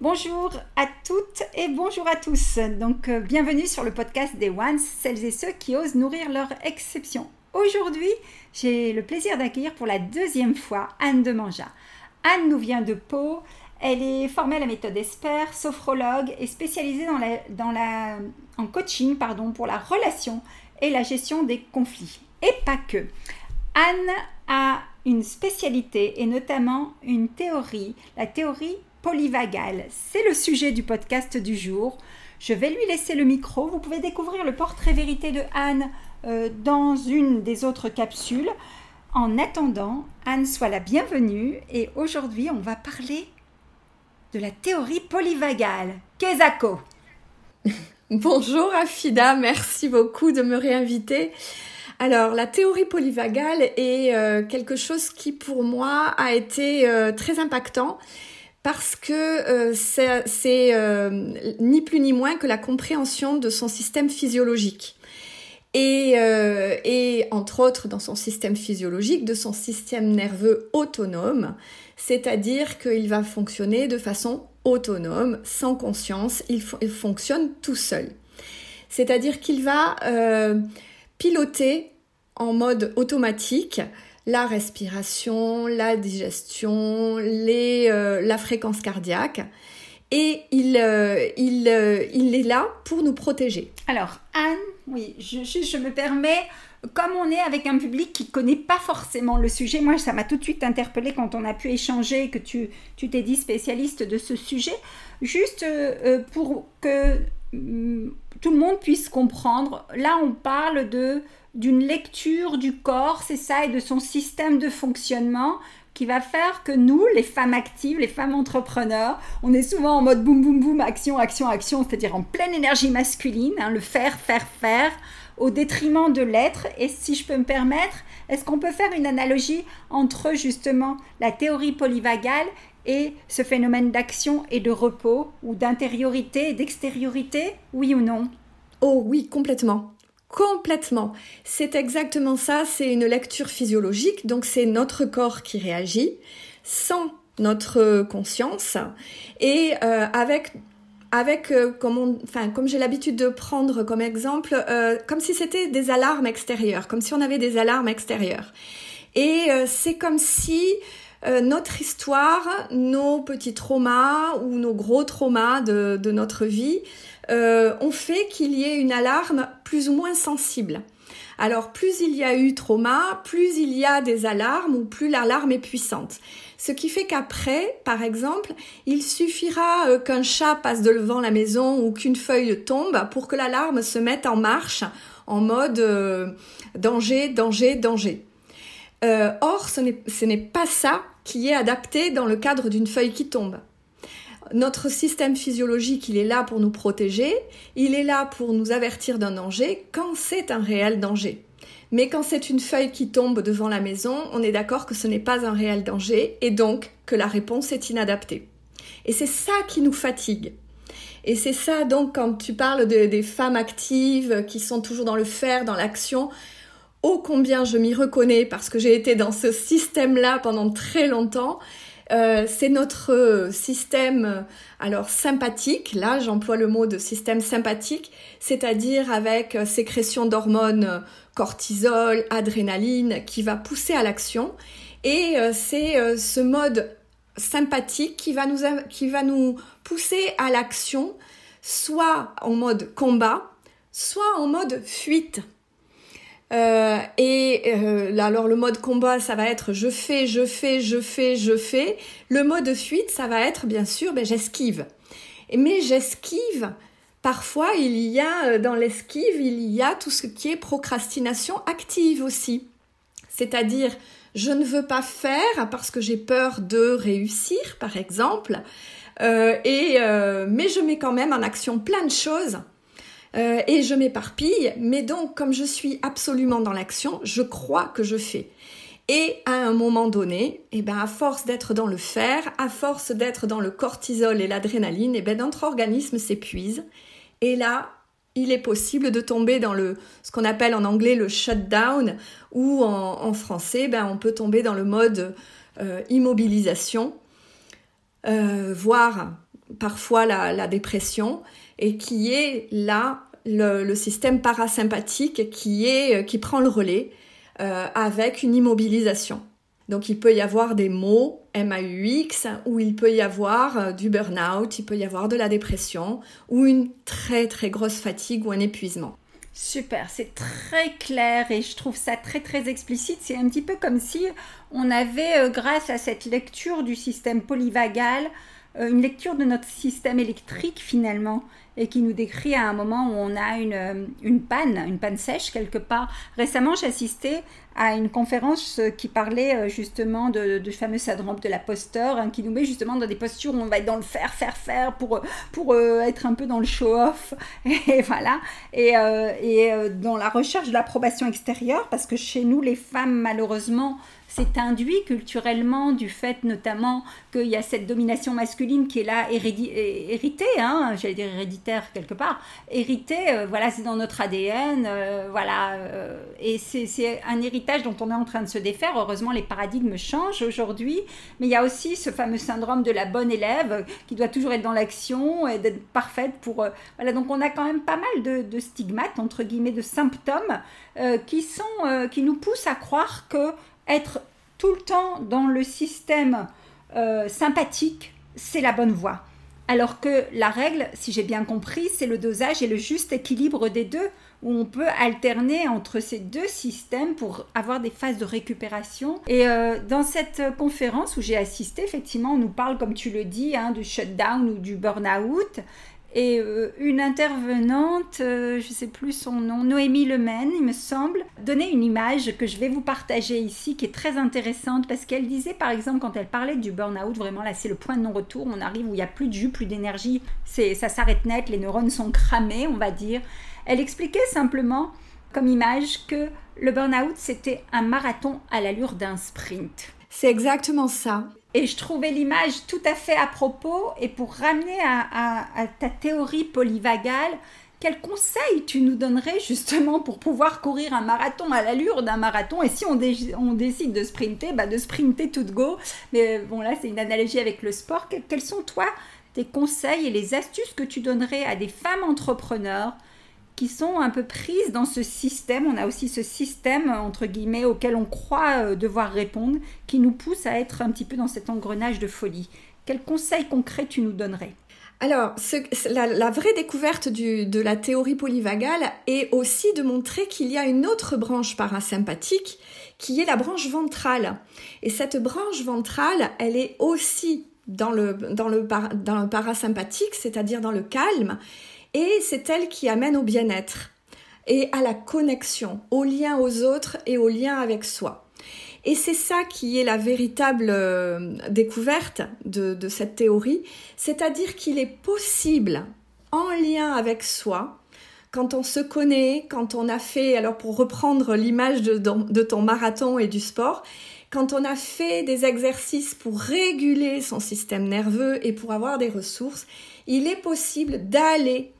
Bonjour à toutes et bonjour à tous. Donc euh, bienvenue sur le podcast des Ones, celles et ceux qui osent nourrir leur exception. Aujourd'hui, j'ai le plaisir d'accueillir pour la deuxième fois Anne de Manja. Anne nous vient de Pau. Elle est formée à la méthode ESPER, sophrologue et spécialisée en coaching pardon, pour la relation et la gestion des conflits. Et pas que. Anne a une spécialité et notamment une théorie, la théorie polyvagale. C'est le sujet du podcast du jour. Je vais lui laisser le micro. Vous pouvez découvrir le portrait vérité de Anne euh, dans une des autres capsules. En attendant, Anne soit la bienvenue et aujourd'hui on va parler de la théorie polyvagale. Kezako Bonjour Afida, merci beaucoup de me réinviter. Alors, la théorie polyvagale est euh, quelque chose qui pour moi a été euh, très impactant parce que euh, c'est euh, ni plus ni moins que la compréhension de son système physiologique. Et, euh, et, entre autres dans son système physiologique, de son système nerveux autonome, c'est-à-dire qu'il va fonctionner de façon autonome, sans conscience, il fonctionne tout seul. C'est-à-dire qu'il va piloter en mode automatique la respiration, la digestion, les, euh, la fréquence cardiaque. Et il, euh, il, euh, il, est là pour nous protéger. Alors, Anne, oui, je, je, me permets, comme on est avec un public qui ne connaît pas forcément le sujet, moi, ça m'a tout de suite interpellé quand on a pu échanger, que tu t'es dit spécialiste de ce sujet, juste pour que mm, tout le monde puisse comprendre. Là, on parle de d'une lecture du corps, c'est ça, et de son système de fonctionnement qui va faire que nous, les femmes actives, les femmes entrepreneurs, on est souvent en mode boum boum boum, action, action, action, c'est-à-dire en pleine énergie masculine, hein, le faire, faire, faire, au détriment de l'être. Et si je peux me permettre, est-ce qu'on peut faire une analogie entre justement la théorie polyvagale et ce phénomène d'action et de repos, ou d'intériorité et d'extériorité, oui ou non? Oh oui, complètement. Complètement. C'est exactement ça, c'est une lecture physiologique, donc c'est notre corps qui réagit sans notre conscience et euh, avec avec euh, comme enfin comme j'ai l'habitude de prendre comme exemple euh, comme si c'était des alarmes extérieures, comme si on avait des alarmes extérieures. Et c'est comme si notre histoire, nos petits traumas ou nos gros traumas de notre vie euh, ont fait qu'il y ait une alarme plus ou moins sensible. Alors plus il y a eu trauma, plus il y a des alarmes ou plus l'alarme est puissante. Ce qui fait qu'après, par exemple, il suffira euh, qu'un chat passe devant la maison ou qu'une feuille tombe pour que l'alarme se mette en marche en mode euh, danger, danger, danger. or, ce n'est pas ça qui est adapté dans le cadre d'une feuille qui tombe notre système physiologique, il est là pour nous protéger, il est là pour nous avertir d'un danger quand c'est un réel danger. Mais quand c'est une feuille qui tombe devant la maison, on est d'accord que ce n'est pas un réel danger et donc que la réponse est inadaptée. Et c'est ça qui nous fatigue. Et c'est ça donc quand tu parles des femmes actives qui sont toujours dans le faire, dans l'action, ô combien je m'y reconnais parce que j'ai été dans ce système-là pendant très longtemps euh, c'est notre système alors sympathique, là j'emploie le mot de système sympathique, c'est-à-dire avec sécrétion d'hormones cortisol, adrénaline qui va pousser à l'action et euh, c'est euh, ce mode sympathique qui va nous pousser à l'action soit en mode combat, soit en mode fuite. Euh, et euh, alors le mode combat, ça va être je fais, je fais, je fais, je fais. Le mode fuite, ça va être bien sûr, ben, j'esquive. Mais j'esquive. Parfois, il y a euh, dans l'esquive, il y a tout ce qui est procrastination active aussi. C'est-à-dire, je ne veux pas faire parce que j'ai peur de réussir, par exemple. et mais je mets quand même en action plein de choses euh, et je m'éparpille, mais donc comme je suis absolument dans l'action, je crois que je fais. Et à un moment donné, eh ben à force d'être dans le faire, à force d'être dans le cortisol et l'adrénaline, eh ben notre organisme s'épuise. Et là, il est possible de tomber dans le ce qu'on appelle en anglais le shutdown, ou en, français, ben on peut tomber dans le mode euh, immobilisation, euh, voire parfois la dépression et qui est là le, système parasympathique qui est euh, qui prend le relais euh, avec une immobilisation. Donc il peut y avoir des mots MAUX ou il peut y avoir euh, du burn-out, il peut y avoir de la dépression ou une très très grosse fatigue ou un épuisement. Super, c'est très clair et je trouve ça très très explicite. C'est un petit peu comme si on avait, grâce à cette lecture du système polyvagal, une lecture de notre système électrique finalement et qui nous décrit à un moment où on a une, euh, une panne, une panne sèche quelque part. Récemment, j'ai assisté à une conférence qui parlait euh, justement de, de fameux syndrome de l'imposteur, hein, qui nous met justement dans des postures où on va être dans le faire, faire, faire pour, pour euh, être un peu dans le show-off. Et voilà. Et, et dans la recherche de l'approbation extérieure, parce que chez nous, les femmes, malheureusement, c'est induit culturellement du fait notamment qu'il y a cette domination masculine qui est là héritée, hein, j'allais dire héréditaire quelque part, héritée, euh, voilà, c'est dans notre ADN, euh, voilà, euh, et c'est un héritage dont on est en train de se défaire. Heureusement, les paradigmes changent aujourd'hui, mais il y a aussi ce fameux syndrome de la bonne élève qui doit toujours être dans l'action et d'être parfaite pour... voilà, donc on a quand même pas mal de, de stigmates, entre guillemets, de symptômes qui, sont, qui nous poussent à croire que être tout le temps dans le système euh, sympathique, c'est la bonne voie. Alors que la règle, si j'ai bien compris, c'est le dosage et le juste équilibre des deux, où on peut alterner entre ces deux systèmes pour avoir des phases de récupération. Et euh, dans cette conférence où j'ai assisté, effectivement, on nous parle, comme tu le dis, hein, du shutdown ou du burn-out. Et euh, une intervenante, euh, je ne sais plus son nom, Noémie Lemaine, il me semble, donnait une image que je vais vous partager ici, qui est très intéressante, parce qu'elle disait, par exemple, quand elle parlait du burn-out, vraiment là, c'est le point de non-retour, on arrive où il n'y a plus de jus, plus d'énergie, ça s'arrête net, les neurones sont cramés, on va dire. Elle expliquait simplement, comme image, que le burn-out, c'était un marathon à l'allure d'un sprint. C'est exactement ça. Et je trouvais l'image tout à fait à propos. Et pour ramener à, ta théorie polyvagale, quels conseils tu nous donnerais justement pour pouvoir courir un marathon à l'allure d'un marathon? Et si on, décide de sprinter, bah de sprinter tout go. Mais bon, là, c'est une analogie avec le sport. Quels sont, toi, tes conseils et les astuces que tu donnerais à des femmes entrepreneurs qui sont un peu prises dans ce système. On a aussi ce système, entre guillemets, auquel on croit euh, devoir répondre, qui nous pousse à être un petit peu dans cet engrenage de folie. Quels conseils concrets tu nous donnerais? Alors, la, vraie découverte de la théorie polyvagale est aussi de montrer qu'il y a une autre branche parasympathique qui est la branche ventrale. Et cette branche ventrale, elle est aussi dans le, dans le parasympathique, c'est-à-dire dans le calme, et c'est elle qui amène au bien-être et à la connexion, au lien aux autres et au lien avec soi. Et c'est ça qui est la véritable euh, découverte de, cette théorie, c'est-à-dire qu'il est possible, en lien avec soi, quand on se connaît, quand on a fait, alors pour reprendre l'image de, ton marathon et du sport, quand on a fait des exercices pour réguler son système nerveux et pour avoir des ressources, il est possible d'aller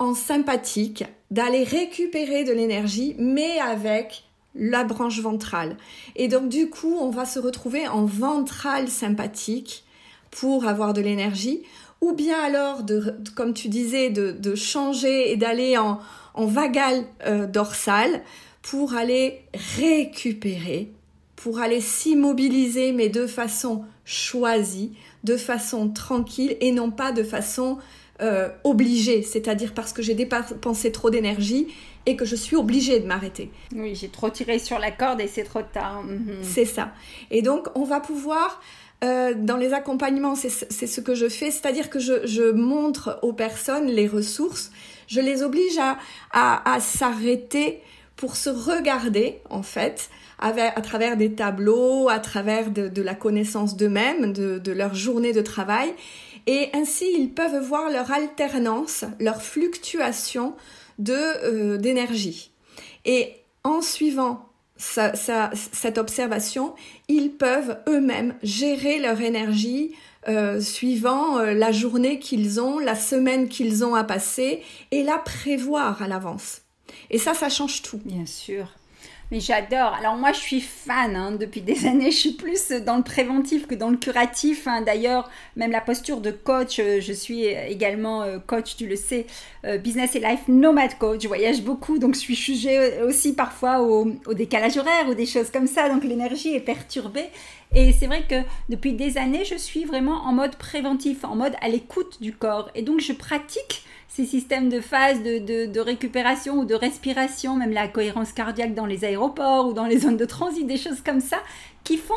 en sympathique, d'aller récupérer de l'énergie, mais avec la branche ventrale. Et donc du coup, on va se retrouver en ventral sympathique pour avoir de l'énergie, ou bien alors, de, comme tu disais, de, changer et d'aller en, vagal euh, dorsal pour aller récupérer, pour aller s'immobiliser, mais de façon choisie, de façon tranquille et non pas de façon euh, obligée, c'est-à-dire parce que j'ai dépensé trop d'énergie et que je suis obligée de m'arrêter. Oui, j'ai trop tiré sur la corde et c'est trop tard. Mhm. C'est ça. Et donc, on va pouvoir euh, dans les accompagnements, c'est ce que je fais, c'est-à-dire que je, je, montre aux personnes les ressources, je les oblige à, à, à s'arrêter pour se regarder, en fait, à travers des tableaux, à travers de, la connaissance d'eux-mêmes, de, leur journée de travail, et ainsi ils peuvent voir leur alternance, leur fluctuation euh, d'énergie. Et en suivant cette observation, ils peuvent eux-mêmes gérer leur énergie euh, suivant euh, la journée qu'ils ont, la semaine qu'ils ont à passer et la prévoir à l'avance. Et ça, ça change tout. Bien sûr. Mais j'adore. Alors moi, je suis fan hein, depuis des années. Je suis plus dans le préventif que dans le curatif. Hein. D'ailleurs, même la posture de coach, euh, je suis également euh, coach, tu le sais, euh, business et life nomade coach. Je voyage beaucoup, donc je suis jugée aussi parfois au, au décalage horaire ou des choses comme ça. Donc l'énergie est perturbée. Et c'est vrai que depuis des années, je suis vraiment en mode préventif, en mode à l'écoute du corps. Et donc je pratique ces systèmes de phase de, de, récupération ou de respiration, même la cohérence cardiaque dans les aéroports ou dans les zones de transit, des choses comme ça, qui font,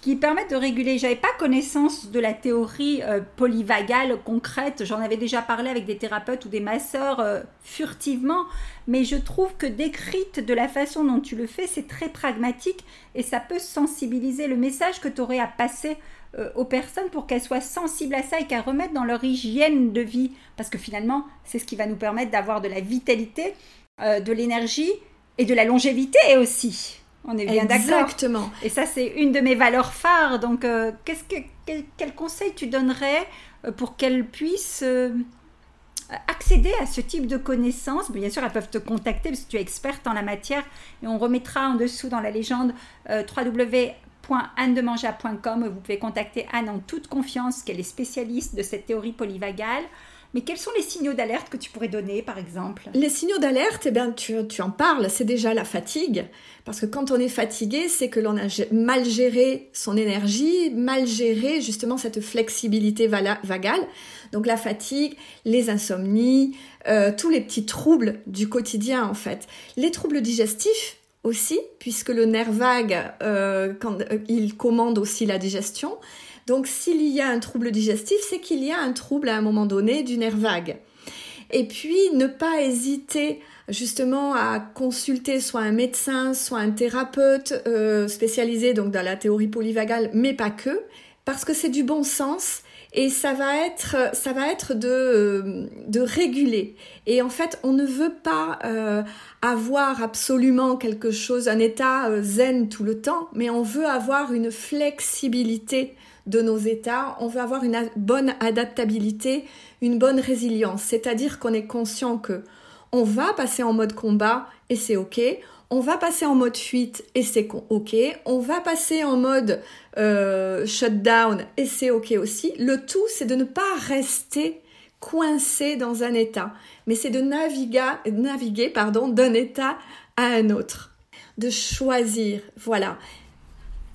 qui, permettent de réguler. J'avais pas connaissance de la théorie euh, polyvagale concrète. J'en avais déjà parlé avec des thérapeutes ou des masseurs euh, furtivement, mais je trouve que décrite de la façon dont tu le fais, c'est très pragmatique et ça peut sensibiliser le message que tu aurais à passer euh, aux personnes pour qu'elles soient sensibles à ça et qu'elles remettent dans leur hygiène de vie. Parce que finalement, c'est ce qui va nous permettre d'avoir de la vitalité, euh, de l'énergie et de la longévité aussi. On est bien d'accord. Exactement. Et ça, c'est une de mes valeurs phares. Donc, euh, qu'est-ce que, quel, conseil tu donnerais pour qu'elles puissent accéder à ce type de connaissances? Bien sûr, elles peuvent te contacter parce que tu es experte en la matière. Et on remettra en dessous dans la légende www www.annemanja.com. Vous pouvez contacter Anne en toute confiance, qu'elle est spécialiste de cette théorie polyvagale. Mais quels sont les signaux d'alerte que tu pourrais donner, par exemple? Les signaux d'alerte, eh bien, tu, tu, en parles, c'est déjà la fatigue. Parce que quand on est fatigué, c'est que l'on a mal géré son énergie, mal géré justement cette flexibilité vagale. Donc la fatigue, les insomnies, euh, tous les petits troubles du quotidien en fait. Les troubles digestifs, aussi, puisque le nerf vague, euh, euh, il commande aussi la digestion. Donc s'il y a un trouble digestif, c'est qu'il y a un trouble à un moment donné du nerf vague. Et puis ne pas hésiter justement à consulter soit un médecin, soit un thérapeute euh, spécialisé donc dans la théorie polyvagale, mais pas que, parce que c'est du bon sens et ça va être ça va être de euh, de réguler. Et en fait on ne veut pas euh, avoir absolument quelque chose un état euh, zen tout le temps mais on veut avoir une flexibilité de nos états. On veut avoir une bonne adaptabilité une bonne résilience. C'est-à-dire qu'on est conscient que on va passer en mode combat et c'est ok on va passer en mode fuite et c'est ok. On va passer en mode euh, shutdown et c'est ok aussi. Le tout, c'est de ne pas rester coincé dans un état, mais c'est de naviguer, naviguer pardon, d'un état à un autre, de choisir, voilà.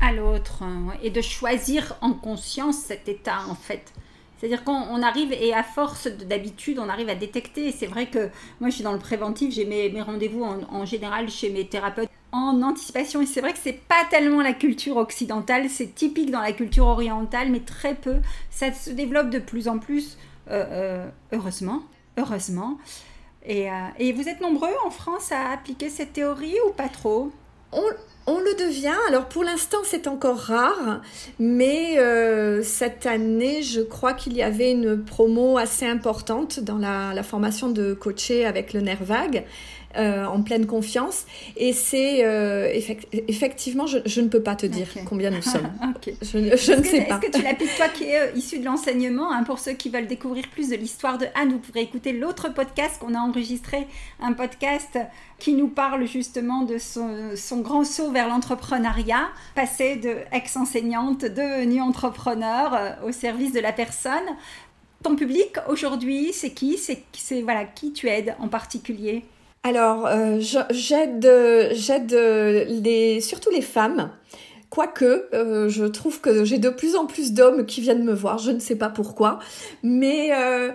À l'autre, hein, et de choisir en conscience cet état en fait. C'est-à-dire qu'on arrive, et à force d'habitude, on arrive à détecter. C'est vrai que moi, je suis dans le préventif, j'ai mes, rendez-vous en, général chez mes thérapeutes en anticipation. Et c'est vrai que c'est pas tellement la culture occidentale, c'est typique dans la culture orientale, mais très peu. Ça se développe de plus en plus, euh, euh, heureusement. Heureusement. Euh, et, vous êtes nombreux en France à appliquer cette théorie ou pas trop? On le devient. Alors pour l'instant, c'est encore rare, mais euh, cette année, je crois qu'il y avait une promo assez importante dans la, la formation de coacher avec le nerf vague. Euh, en pleine confiance. Et c'est euh, effectivement, je, ne peux pas te dire combien nous sommes. Je, ne sais pas. Est-ce que tu l'appliques toi qui es euh, issu de l'enseignement hein, Pour ceux qui veulent découvrir plus de l'histoire de Anne, vous pourrez écouter l'autre podcast qu'on a enregistré, un podcast qui nous parle justement de son, grand saut vers l'entrepreneuriat, passé de ex-enseignante devenue entrepreneur au service de la personne. Ton public aujourd'hui, c'est qui? C'est voilà qui tu aides en particulier? Alors, euh, j'aide, j'aide les, surtout les femmes. Quoique, euh, je trouve que j'ai de plus en plus d'hommes qui viennent me voir, je ne sais pas pourquoi. Mais euh,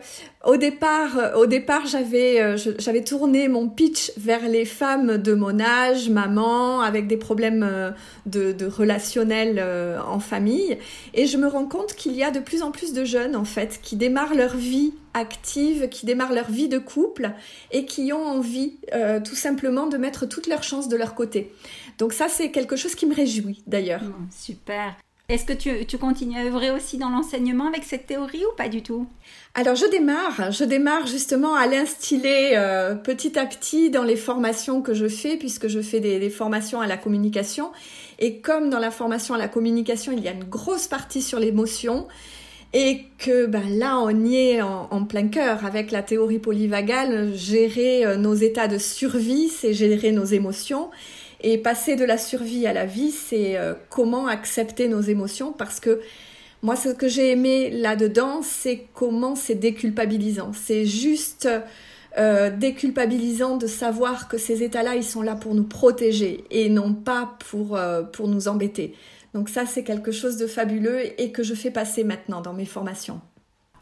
Au départ, euh, j'avais tourné mon pitch vers les femmes de mon âge, maman, avec des problèmes de, de en famille, et je me rends compte qu'il y a de plus en plus de jeunes en fait qui démarrent leur vie active, qui démarrent leur vie de couple et qui ont envie tout simplement de mettre toutes leurs chances de leur côté. Donc ça, c'est quelque chose qui me réjouit d'ailleurs. super. Est-ce que tu, tu, continues à œuvrer aussi dans l'enseignement avec cette théorie ou pas du tout? Alors je démarre, je démarre justement à l'instiller euh, petit à petit dans les formations que je fais puisque je fais des, formations à la communication. Et comme dans la formation à la communication il y a une grosse partie sur l'émotion et que ben, là on y est en, en plein cœur. Avec la théorie polyvagale, gérer euh, nos états de survie, c'est gérer nos émotions et passer de la survie à la vie, c'est euh, comment accepter nos émotions parce que moi, ce que j'ai aimé là-dedans, c'est comment c'est déculpabilisant. C'est juste euh, déculpabilisant de savoir que ces états-là, ils sont là pour nous protéger et non pas pour, euh, pour nous embêter. Donc ça, c'est quelque chose de fabuleux et que je fais passer maintenant dans mes formations.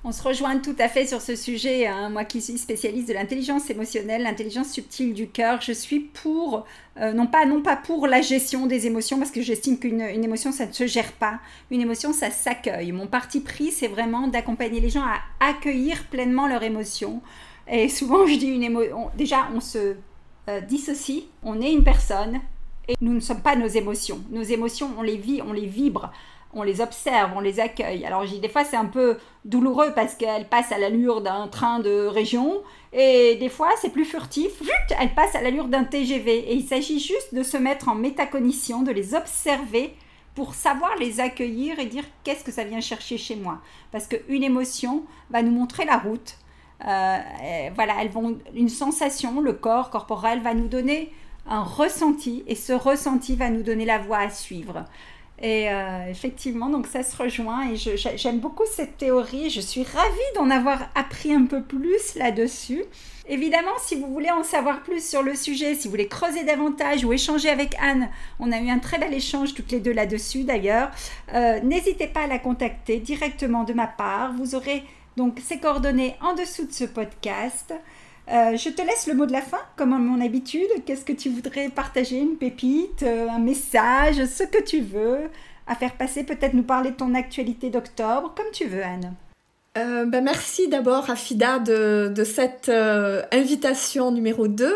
On se rejoint tout à fait sur ce sujet. Hein. Moi qui suis spécialiste de l'intelligence émotionnelle, l'intelligence subtile du cœur, je suis pour, euh, non, pas, non pas pour la gestion des émotions, parce que j'estime qu'une émotion, ça ne se gère pas. Une émotion, ça s'accueille. Mon parti pris, c'est vraiment d'accompagner les gens à accueillir pleinement leurs émotions. Et souvent, je dis une émotion. Déjà, on se euh, dissocie, on est une personne, et nous ne sommes pas nos émotions. Nos émotions, on les vit, on les vibre on les observe, on les accueille. Alors des fois c'est un peu douloureux parce qu'elle passe à l'allure d'un train de région et des fois c'est plus furtif, elle passe à l'allure d'un TGV et il s'agit juste de se mettre en métacognition, de les observer pour savoir les accueillir et dire qu'est-ce que ça vient chercher chez moi? Parce qu'une émotion va nous montrer la route. Euh, voilà, elles vont, une sensation, le corps corporel va nous donner un ressenti et ce ressenti va nous donner la voie à suivre. Et euh, effectivement, donc ça se rejoint et j'aime beaucoup cette théorie. Je suis ravie d'en avoir appris un peu plus là-dessus. Évidemment, si vous voulez en savoir plus sur le sujet, si vous voulez creuser davantage ou échanger avec Anne, on a eu un très bel échange toutes les deux là-dessus d'ailleurs. Euh, n'hésitez pas à la contacter directement de ma part. Vous aurez donc ses coordonnées en dessous de ce podcast. Euh, je te laisse le mot de la fin, comme à mon habitude. Qu'est-ce que tu voudrais partager? Une pépite, euh, un message, ce que tu veux à faire passer Peut-être nous parler de ton actualité d'octobre, comme tu veux, Anne. Euh, ben merci d'abord Afida de, de cette invitation numéro 2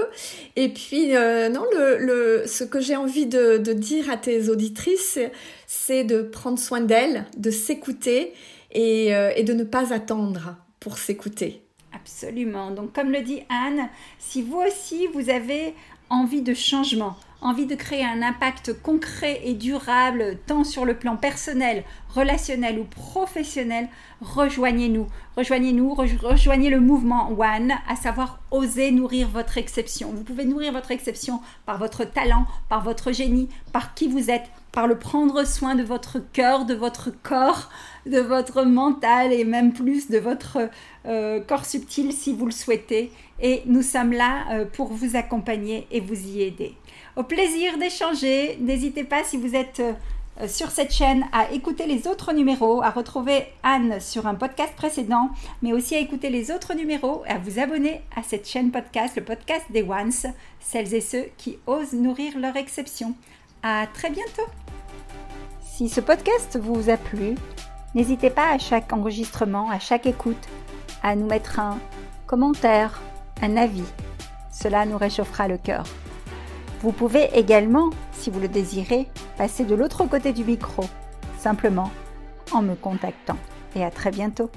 et puis non le, ce que j'ai envie de, dire à tes auditrices c'est de prendre soin d'elles de s'écouter et de ne pas attendre pour s'écouter Absolument. Donc comme le dit Anne, si vous aussi vous avez envie de changement, envie de créer un impact concret et durable tant sur le plan personnel, relationnel ou professionnel, rejoignez-nous. Rejoignez-nous, rejoignez le mouvement One, à savoir oser nourrir votre exception. Vous pouvez nourrir votre exception par votre talent, par votre génie, par qui vous êtes, par le prendre soin de votre cœur, de votre corps, de votre mental et même plus de votre euh, corps subtil si vous le souhaitez. Et nous sommes là euh, pour vous accompagner et vous y aider. Au plaisir d'échanger. N'hésitez pas si vous êtes euh, sur cette chaîne à écouter les autres numéros, à retrouver Anne sur un podcast précédent, mais aussi à écouter les autres numéros et à vous abonner à cette chaîne podcast, le podcast des Ones, celles et ceux qui osent nourrir leur exception. À très bientôt. Si ce podcast vous a plu, n'hésitez pas à chaque enregistrement, à chaque écoute, à nous mettre un commentaire, un avis. Cela nous réchauffera le cœur. Vous pouvez également, si vous le désirez, passer de l'autre côté du micro, simplement en me contactant. Et à très bientôt.